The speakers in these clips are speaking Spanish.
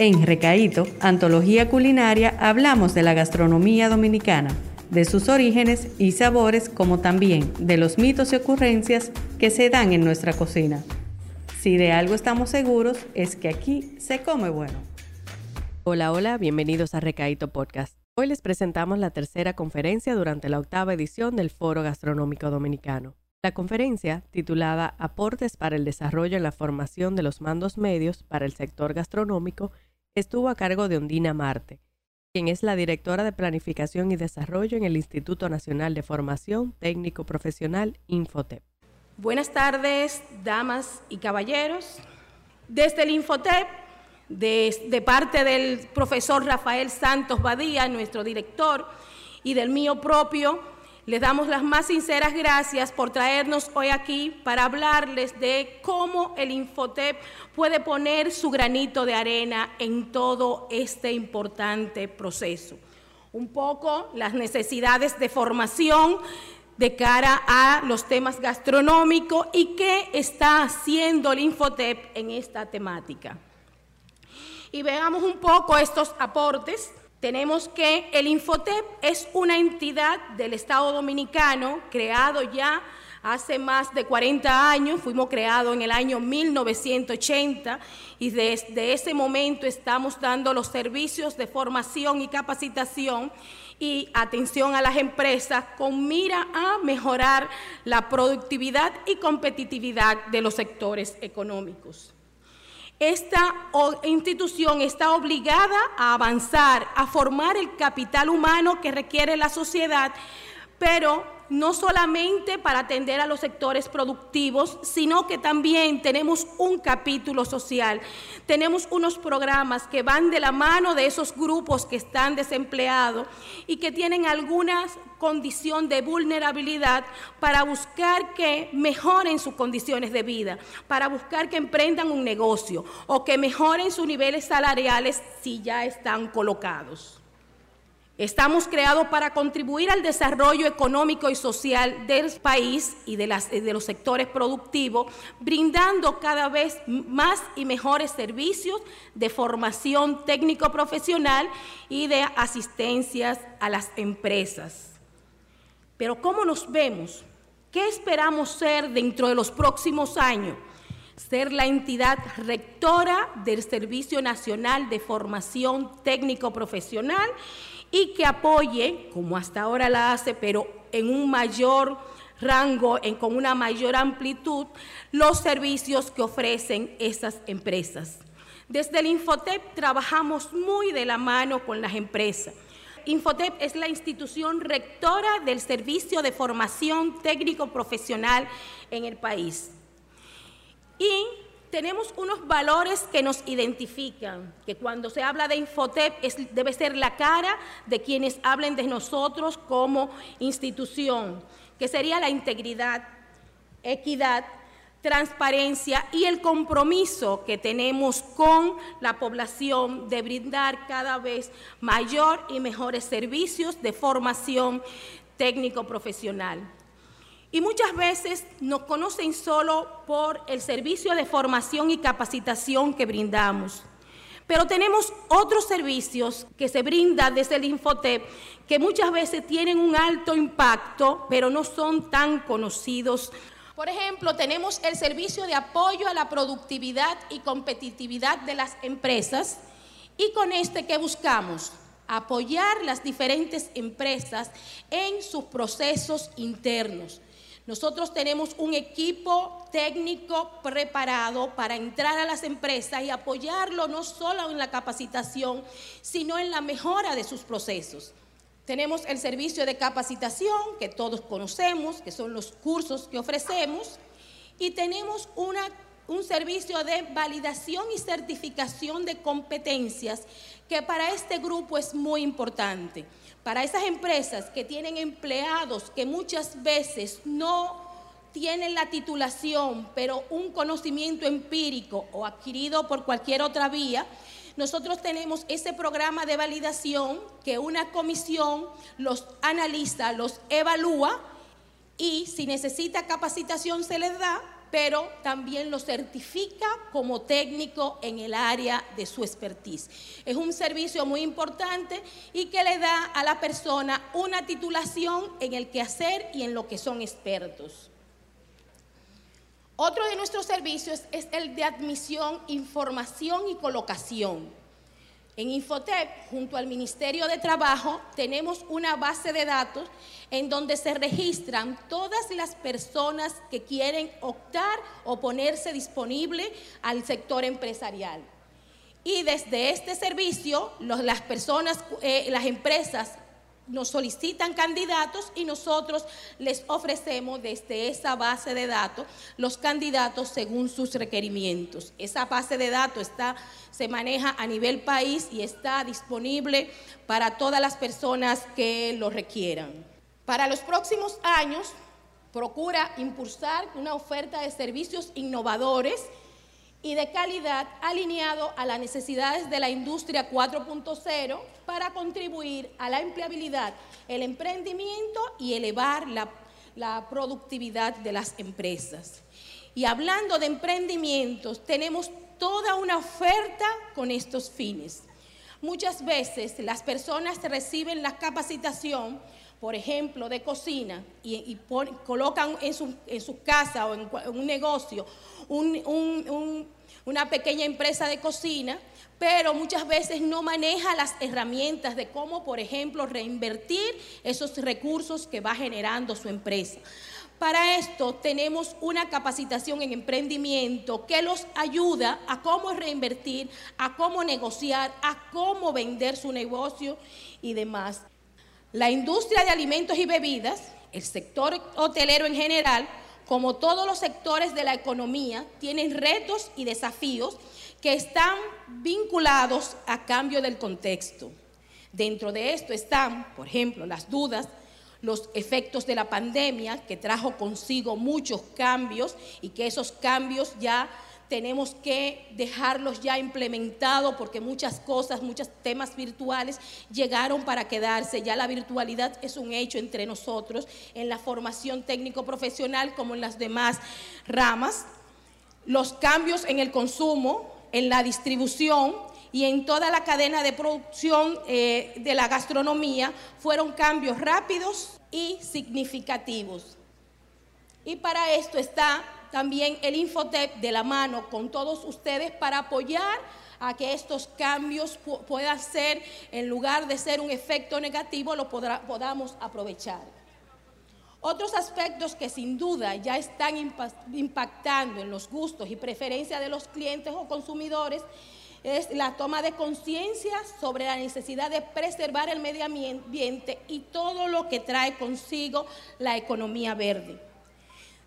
En Recaíto, Antología Culinaria, hablamos de la gastronomía dominicana, de sus orígenes y sabores, como también de los mitos y ocurrencias que se dan en nuestra cocina. Si de algo estamos seguros es que aquí se come bueno. Hola, hola, bienvenidos a Recaíto Podcast. Hoy les presentamos la tercera conferencia durante la octava edición del Foro Gastronómico Dominicano. La conferencia, titulada Aportes para el desarrollo en la formación de los mandos medios para el sector gastronómico, estuvo a cargo de Ondina Marte, quien es la directora de Planificación y Desarrollo en el Instituto Nacional de Formación Técnico Profesional Infotep. Buenas tardes, damas y caballeros. Desde el Infotep, de, de parte del profesor Rafael Santos Badía, nuestro director, y del mío propio, les damos las más sinceras gracias por traernos hoy aquí para hablarles de cómo el Infotep puede poner su granito de arena en todo este importante proceso. Un poco las necesidades de formación de cara a los temas gastronómicos y qué está haciendo el Infotep en esta temática. Y veamos un poco estos aportes tenemos que el Infotep es una entidad del Estado Dominicano creado ya hace más de 40 años, fuimos creados en el año 1980 y desde ese momento estamos dando los servicios de formación y capacitación y atención a las empresas con mira a mejorar la productividad y competitividad de los sectores económicos esta institución está obligada a avanzar, a formar el capital humano que requiere la sociedad, pero no solamente para atender a los sectores productivos, sino que también tenemos un capítulo social. Tenemos unos programas que van de la mano de esos grupos que están desempleados y que tienen alguna condición de vulnerabilidad para buscar que mejoren sus condiciones de vida, para buscar que emprendan un negocio o que mejoren sus niveles salariales si ya están colocados. Estamos creados para contribuir al desarrollo económico y social del país y de, los sectores productivos, brindando cada vez más y mejores servicios de formación técnico-profesional y de asistencias a las empresas. Pero ¿cómo nos vemos? ¿Qué esperamos ser dentro de los próximos años? ser la entidad rectora del Servicio Nacional de Formación Técnico Profesional y que apoye, como hasta ahora la hace, pero en un mayor rango, en, con una mayor amplitud, los servicios que ofrecen esas empresas. Desde el Infotep trabajamos muy de la mano con las empresas. Infotep es la institución rectora del servicio de formación técnico profesional en el país. Y tenemos unos valores que nos identifican, que cuando se habla de Infotep debe ser la cara de quienes hablen de nosotros como institución, que sería la integridad, equidad, transparencia y el compromiso que tenemos con la población de brindar cada vez mayor y mejores servicios de formación técnico-profesional. Y muchas veces nos conocen solo por el servicio de formación y capacitación que brindamos. Pero tenemos otros servicios que se brindan desde el Infotep que muchas veces tienen un alto impacto, pero no son tan conocidos. Por ejemplo, tenemos el servicio de apoyo a la productividad y competitividad de las empresas. Y con este, ¿qué buscamos? Apoyar las diferentes empresas en sus procesos internos nosotros tenemos un equipo técnico preparado para entrar a las empresas y apoyarlo no solo en la capacitación, sino en la mejora de sus procesos. Tenemos el servicio de capacitación que todos conocemos, que son los cursos que ofrecemos, y tenemos un servicio de validación y certificación de competencias que para este grupo es muy importante. Para esas empresas que tienen empleados que muchas veces no tienen la titulación, pero un conocimiento empírico o adquirido por cualquier otra vía, nosotros tenemos ese programa de validación que una comisión los analiza, los evalúa y si necesita capacitación se les da pero también lo certifica como técnico en el área de su expertise. Es un servicio muy importante y que le da a la persona una titulación en el quehacer y en lo que son expertos. Otro de nuestros servicios es el de admisión, información y colocación. En Infotep, junto al Ministerio de Trabajo, tenemos una base de datos en donde se registran todas las personas que quieren optar o ponerse disponible al sector empresarial. Y desde este servicio, las personas, eh, las empresas nos solicitan candidatos y nosotros les ofrecemos desde esa base de datos los candidatos según sus requerimientos. Esa base de datos está, se maneja a nivel país y está disponible para todas las personas que lo requieran. Para los próximos años, procura impulsar una oferta de servicios innovadores y de calidad alineado a las necesidades de la industria 4.0 para contribuir a la empleabilidad, el emprendimiento y elevar la, la, productividad de las empresas. Y hablando de emprendimientos, tenemos toda una oferta con estos fines. Muchas veces las personas reciben la capacitación, por ejemplo, de cocina y, colocan en su, en su, casa o en, un negocio una pequeña empresa de cocina, pero muchas veces no maneja las herramientas de cómo, por ejemplo, reinvertir esos recursos que va generando su empresa. Para esto tenemos una capacitación en emprendimiento que los ayuda a cómo reinvertir, a cómo negociar, a cómo vender su negocio y demás. La industria de alimentos y bebidas, el sector hotelero en general, como todos los sectores de la economía, tienen retos y desafíos que están vinculados a cambio del contexto. Dentro de esto están, por ejemplo, las dudas los efectos de la pandemia que trajo consigo muchos cambios y que esos cambios ya tenemos que dejarlos ya implementados porque muchas cosas, muchos temas virtuales llegaron para quedarse. Ya la virtualidad es un hecho entre nosotros en la formación técnico profesional como en las demás ramas. Los cambios en el consumo, en la distribución, y en toda la cadena de producción eh, de la gastronomía fueron cambios rápidos y significativos. Y para esto está también el Infotep de la mano con todos ustedes para apoyar a que estos cambios puedan ser, en lugar de ser un efecto negativo, lo podamos aprovechar. Otros aspectos que sin duda ya están impactando en los gustos y preferencias de los clientes o consumidores es la toma de conciencia sobre la necesidad de preservar el medio ambiente y todo lo que trae consigo la economía verde.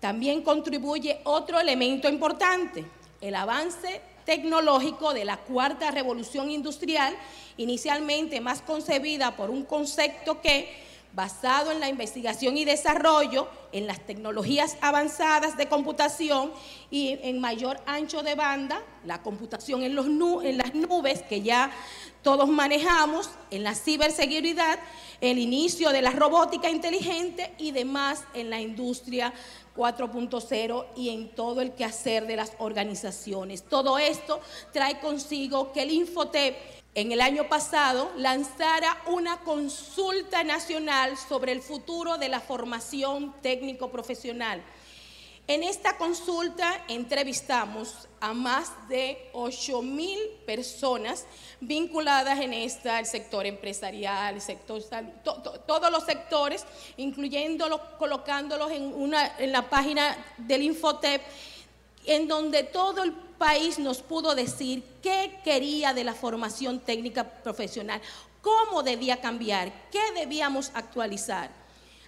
También contribuye otro elemento importante, el avance tecnológico de la cuarta revolución industrial, inicialmente más concebida por un concepto que basado en la investigación y desarrollo, en las tecnologías avanzadas de computación y en mayor ancho de banda, la computación en, las nubes que ya todos manejamos, en la ciberseguridad, el inicio de la robótica inteligente y demás en la industria 4.0 y en todo el quehacer de las organizaciones. Todo esto trae consigo que el Infotep en el año pasado lanzara una consulta nacional sobre el futuro de la formación técnico profesional. En esta consulta entrevistamos a más de 8 mil personas vinculadas en esta, el sector empresarial, el sector todos los sectores, incluyéndolos, colocándolos en, una, en la página del Infotep, en donde todo el país nos pudo decir qué quería de la formación técnica profesional, cómo debía cambiar, qué debíamos actualizar.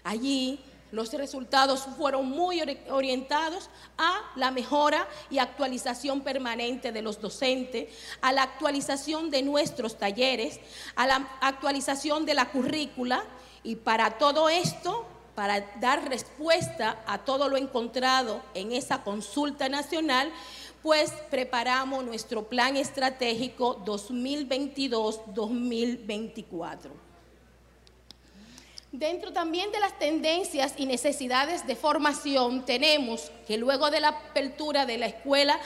Allí los resultados fueron muy orientados a la mejora y actualización permanente de los docentes, a la actualización de nuestros talleres, a la actualización de la currícula y para todo esto para dar respuesta a todo lo encontrado en esa consulta nacional, pues preparamos nuestro plan estratégico 2022-2024. Dentro también de las tendencias y necesidades de formación tenemos que luego de la apertura de la escuela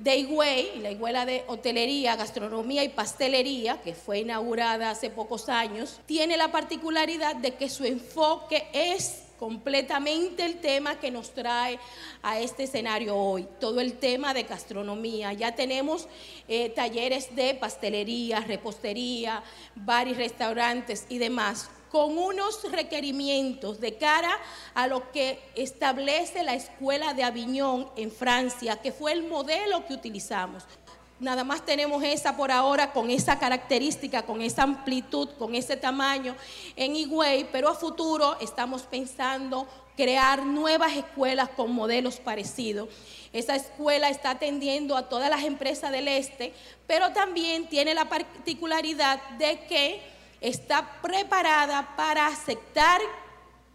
de Higüey, la escuela de hotelería, gastronomía y pastelería, que fue inaugurada hace pocos años, tiene la particularidad de que su enfoque es completamente el tema que nos trae a este escenario hoy, todo el tema de gastronomía. Ya tenemos eh, talleres de pastelería, repostería, bares, restaurantes y demás con unos requerimientos de cara a lo que establece la Escuela de Aviñón en Francia, que fue el modelo que utilizamos. Nada más tenemos esa por ahora con esa característica, con esa amplitud, con ese tamaño en Higüey, pero a futuro estamos pensando crear nuevas escuelas con modelos parecidos. Esa escuela está atendiendo a todas las empresas del este, pero también tiene la particularidad de que está preparada para aceptar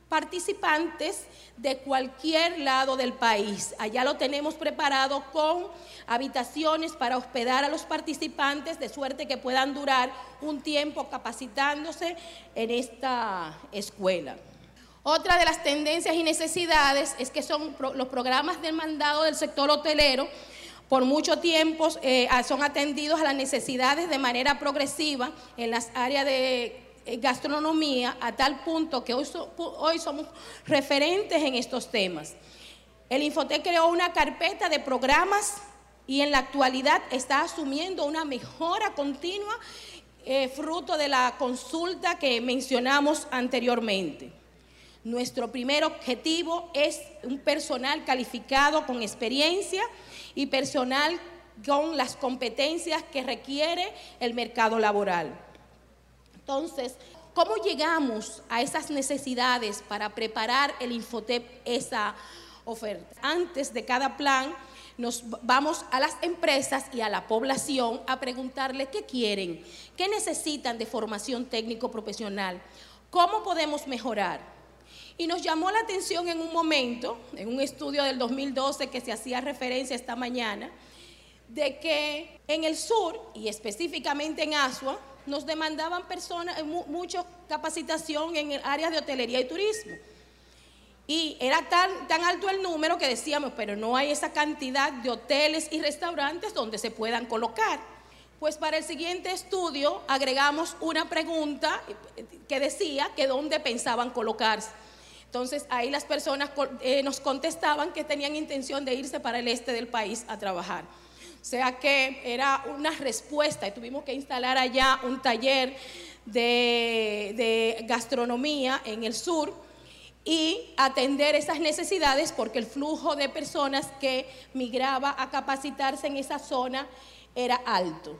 participantes de cualquier lado del país. Allá lo tenemos preparado con habitaciones para hospedar a los participantes de suerte que puedan durar un tiempo capacitándose en esta escuela. Otra de las tendencias y necesidades es que son los programas del mandado del sector hotelero por mucho tiempo eh, son atendidos a las necesidades de manera progresiva en las áreas de eh, gastronomía a tal punto que hoy, hoy somos referentes en estos temas. El Infotec creó una carpeta de programas y en la actualidad está asumiendo una mejora continua eh, fruto de la consulta que mencionamos anteriormente. Nuestro primer objetivo es un personal calificado con experiencia y personal con las competencias que requiere el mercado laboral. Entonces, ¿cómo llegamos a esas necesidades para preparar el Infotep esa oferta? Antes de cada plan, nos vamos a las empresas y a la población a preguntarle qué quieren, qué necesitan de formación técnico profesional, cómo podemos mejorar. Y nos llamó la atención en un momento, en un estudio del 2012 que se hacía referencia esta mañana, de que en el sur y específicamente en Asua nos demandaban personas, eh, mucha capacitación en el área de hotelería y turismo. Y era tan, tan alto el número que decíamos, pero no hay esa cantidad de hoteles y restaurantes donde se puedan colocar. Pues para el siguiente estudio agregamos una pregunta eh, que decía que dónde pensaban colocarse. Entonces ahí las personas eh, nos contestaban que tenían intención de irse para el este del país a trabajar. O sea que era una respuesta y tuvimos que instalar allá un taller de, de gastronomía en el sur y atender esas necesidades porque el flujo de personas que migraba a capacitarse en esa zona era alto.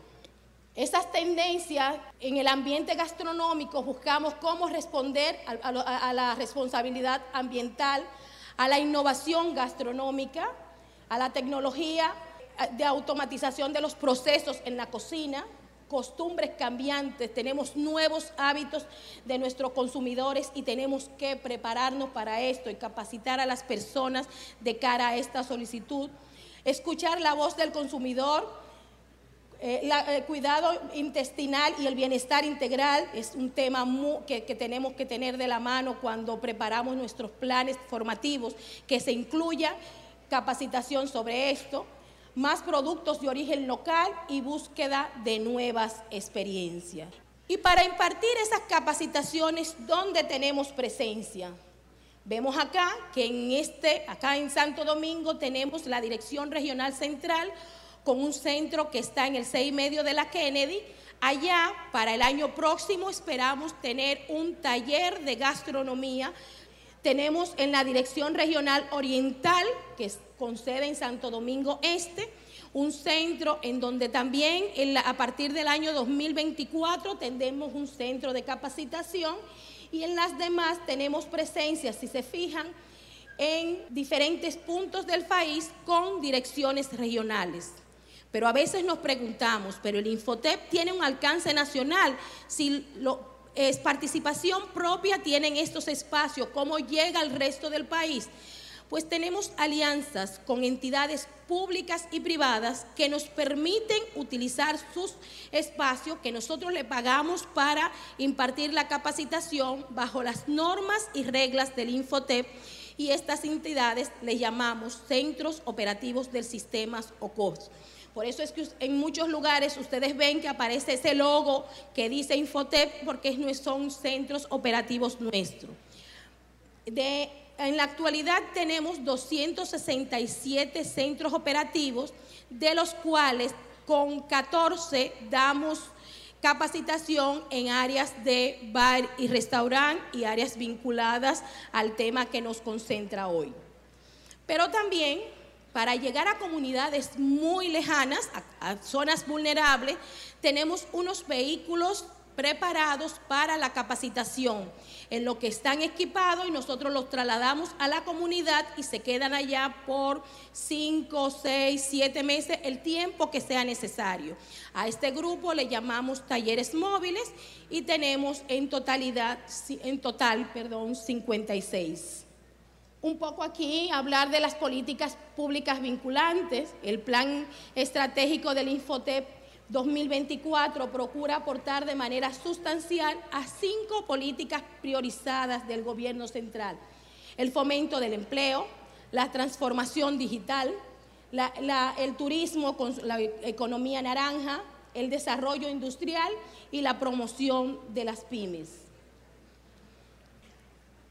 Esas tendencias en el ambiente gastronómico buscamos cómo responder a, la responsabilidad ambiental, a la innovación gastronómica, a la tecnología de automatización de los procesos en la cocina, costumbres cambiantes, tenemos nuevos hábitos de nuestros consumidores y tenemos que prepararnos para esto y capacitar a las personas de cara a esta solicitud. Escuchar la voz del consumidor, eh, el cuidado intestinal y el bienestar integral es un tema que, que, tenemos que tener de la mano cuando preparamos nuestros planes formativos, que se incluya capacitación sobre esto, más productos de origen local y búsqueda de nuevas experiencias. Y para impartir esas capacitaciones, ¿dónde tenemos presencia? Vemos acá que en este, acá en Santo Domingo tenemos la Dirección Regional Central con un centro que está en el 6 y medio de la Kennedy. Allá, para el año próximo, esperamos tener un taller de gastronomía. Tenemos en la Dirección Regional Oriental, que es con sede en Santo Domingo Este, un centro en donde también a partir del año 2024 tendremos un centro de capacitación y en las demás tenemos presencia, si se fijan, en diferentes puntos del país con direcciones regionales. Pero a veces nos preguntamos, pero el Infotep tiene un alcance nacional, si es participación propia tienen estos espacios, ¿cómo llega al resto del país? pues tenemos alianzas con entidades públicas y privadas que nos permiten utilizar sus espacios que nosotros le pagamos para impartir la capacitación bajo las normas y reglas del Infotep y estas entidades le llamamos centros operativos del sistema o COS. Por eso es que en muchos lugares ustedes ven que aparece ese logo que dice Infotep porque son centros operativos nuestros. En la actualidad tenemos 267 centros operativos, de los cuales con 14 damos capacitación en áreas de bar y restaurante y áreas vinculadas al tema que nos concentra hoy. Pero también para llegar a comunidades muy lejanas, a, zonas vulnerables, tenemos unos vehículos preparados para la capacitación, en lo que están equipados y nosotros los trasladamos a la comunidad y se quedan allá por 5, 6, 7 meses, el tiempo que sea necesario. A este grupo le llamamos talleres móviles y tenemos en totalidad, en total, perdón, 56 un poco aquí hablar de las políticas públicas vinculantes. El plan estratégico del Infotep 2024 procura aportar de manera sustancial a cinco políticas priorizadas del gobierno central. El fomento del empleo, la transformación digital, el turismo con la economía naranja, el desarrollo industrial y la promoción de las pymes.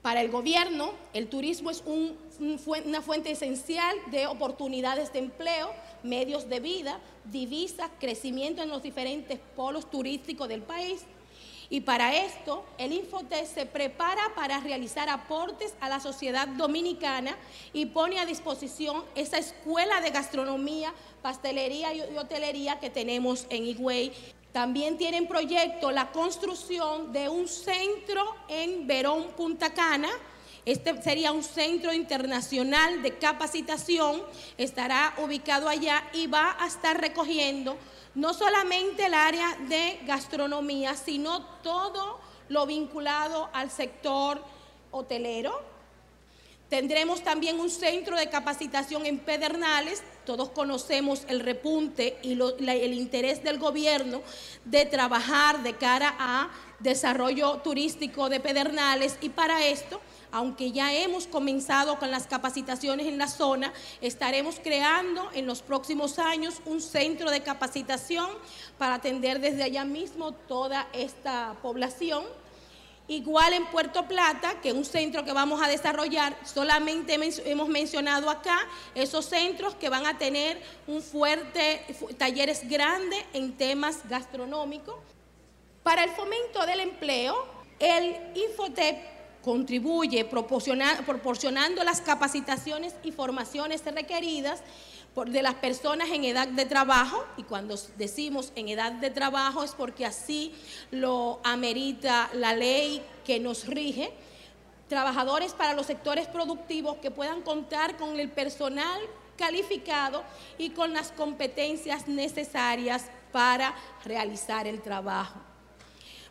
Para el gobierno, el turismo es una fuente esencial de oportunidades de empleo, medios de vida, divisas, crecimiento en los diferentes polos turísticos del país. Y para esto, el Infotes se prepara para realizar aportes a la sociedad dominicana y pone a disposición esa escuela de gastronomía, pastelería y hotelería que tenemos en Higüey. También tienen proyecto la construcción de un centro en Verón, Punta Cana, este sería un centro internacional de capacitación, estará ubicado allá y va a estar recogiendo no solamente el área de gastronomía, sino todo lo vinculado al sector hotelero. Tendremos también un centro de capacitación en Pedernales. Todos conocemos el repunte y el interés del gobierno de trabajar de cara a desarrollo turístico de Pedernales y para esto aunque ya hemos comenzado con las capacitaciones en la zona, estaremos creando en los próximos años un centro de capacitación para atender desde allá mismo toda esta población. Igual en Puerto Plata, que es un centro que vamos a desarrollar, solamente hemos mencionado acá esos centros que van a tener un fuerte, talleres grandes en temas gastronómicos. Para el fomento del empleo, el Infotep contribuye proporcionando las capacitaciones y formaciones requeridas de las personas en edad de trabajo, y cuando decimos en edad de trabajo es porque así lo amerita la ley que nos rige, trabajadores para los sectores productivos que puedan contar con el personal calificado y con las competencias necesarias para realizar el trabajo.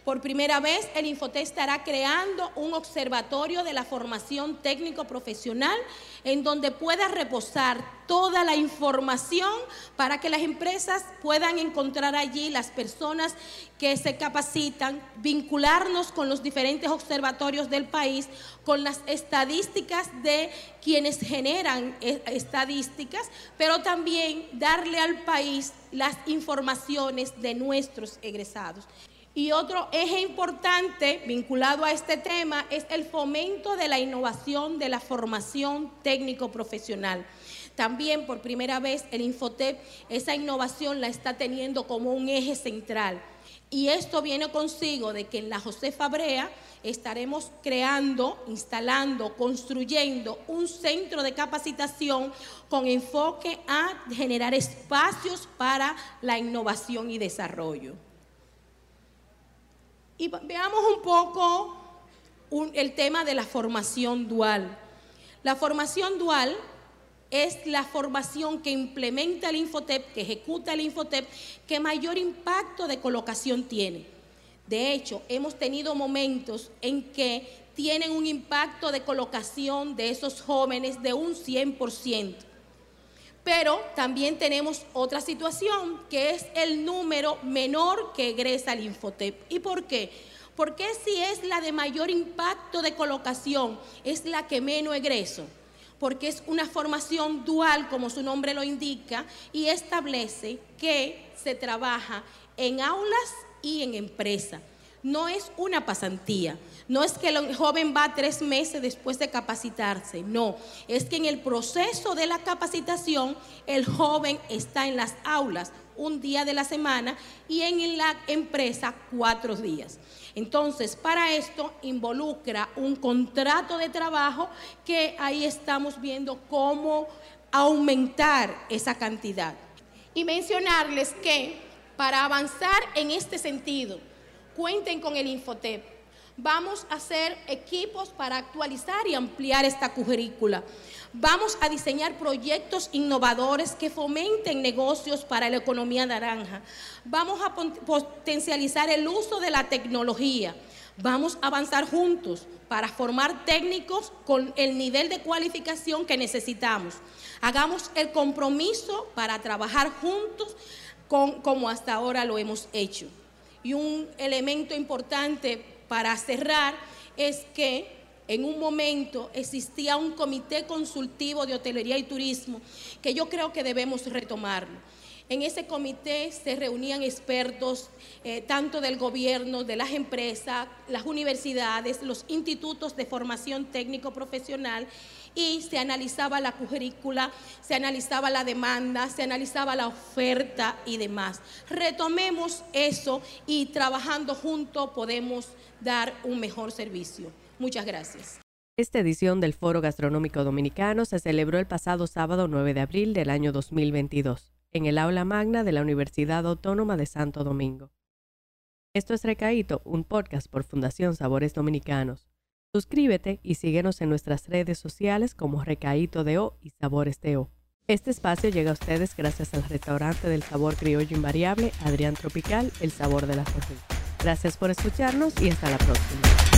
Por primera vez, el Infoté estará creando un observatorio de la formación técnico-profesional en donde pueda reposar toda la información para que las empresas puedan encontrar allí las personas que se capacitan, vincularnos con los diferentes observatorios del país, con las estadísticas de quienes generan eh, estadísticas, pero también darle al país las informaciones de nuestros egresados. Y otro eje importante vinculado a este tema es el fomento de la innovación de la formación técnico-profesional. También por primera vez el Infotep esa innovación la está teniendo como un eje central. Y esto viene consigo de que en la José Fabrea estaremos creando, instalando, construyendo un centro de capacitación con enfoque a generar espacios para la innovación y desarrollo. Y veamos un poco el tema de la formación dual. La formación dual es la formación que implementa el Infotep, que ejecuta el Infotep, que mayor impacto de colocación tiene. De hecho, hemos tenido momentos en que tienen un impacto de colocación de esos jóvenes de un 100%. Pero también tenemos otra situación, que es el número menor que egresa al Infotep. ¿Y por qué? Porque si es la de mayor impacto de colocación, es la que menos egreso porque es una formación dual, como su nombre lo indica, y establece que se trabaja en aulas y en empresa. No es una pasantía, no es que el joven va tres meses después de capacitarse, no, es que en el proceso de la capacitación el joven está en las aulas un día de la semana y en la empresa cuatro días. Entonces, para esto involucra un contrato de trabajo que ahí estamos viendo cómo aumentar esa cantidad. Y mencionarles que para avanzar en este sentido, cuenten con el Infotep. Vamos a hacer equipos para actualizar y ampliar esta currícula. Vamos a diseñar proyectos innovadores que fomenten negocios para la economía naranja. Vamos a potencializar el uso de la tecnología. Vamos a avanzar juntos para formar técnicos con el nivel de cualificación que necesitamos. Hagamos el compromiso para trabajar juntos como hasta ahora lo hemos hecho. Y un elemento importante para cerrar es que en un momento existía un comité consultivo de hotelería y turismo que yo creo que debemos retomarlo. En ese comité se reunían expertos eh, tanto del gobierno, de las empresas, las universidades, los institutos de formación técnico profesional y se analizaba la currícula, se analizaba la demanda, se analizaba la oferta y demás. Retomemos eso y trabajando juntos podemos dar un mejor servicio. Muchas gracias. Esta edición del Foro Gastronómico Dominicano se celebró el pasado sábado 9 de abril del año 2022 en el aula magna de la Universidad Autónoma de Santo Domingo. Esto es Recaíto, un podcast por Fundación Sabores Dominicanos. Suscríbete y síguenos en nuestras redes sociales como Recaíto de O y Sabores de O. Este espacio llega a ustedes gracias al restaurante del sabor criollo invariable Adrián Tropical, el sabor de la región. Gracias por escucharnos y hasta la próxima.